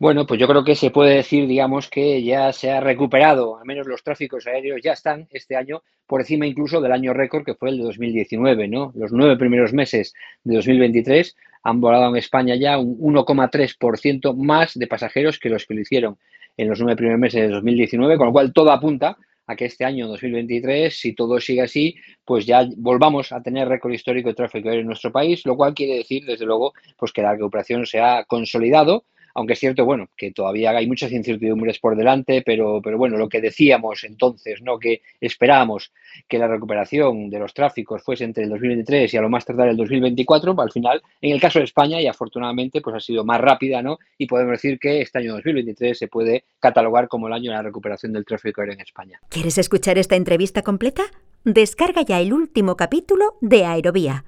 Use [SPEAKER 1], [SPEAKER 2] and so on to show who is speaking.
[SPEAKER 1] Bueno, pues yo creo que se puede decir, digamos, que ya se ha recuperado, al menos los tráficos aéreos ya están este año por encima incluso del año récord que fue el de 2019, ¿no? Los nueve primeros meses de 2023 han volado en España ya un 1,3% más de pasajeros que los que lo hicieron en los nueve primeros meses de 2019, con lo cual todo apunta a que este año 2023, si todo sigue así, pues ya volvamos a tener récord histórico de tráfico aéreo en nuestro país, lo cual quiere decir, desde luego, pues que la recuperación se ha consolidado aunque es cierto, bueno, que todavía hay muchas incertidumbres por delante, pero, pero bueno, lo que decíamos entonces, ¿no? Que esperábamos que la recuperación de los tráficos fuese entre el 2023 y a lo más tardar el 2024, al final, en el caso de España, y afortunadamente, pues ha sido más rápida, ¿no? Y podemos decir que este año 2023 se puede catalogar como el año de la recuperación del tráfico aéreo en España.
[SPEAKER 2] ¿Quieres escuchar esta entrevista completa? Descarga ya el último capítulo de Aerovía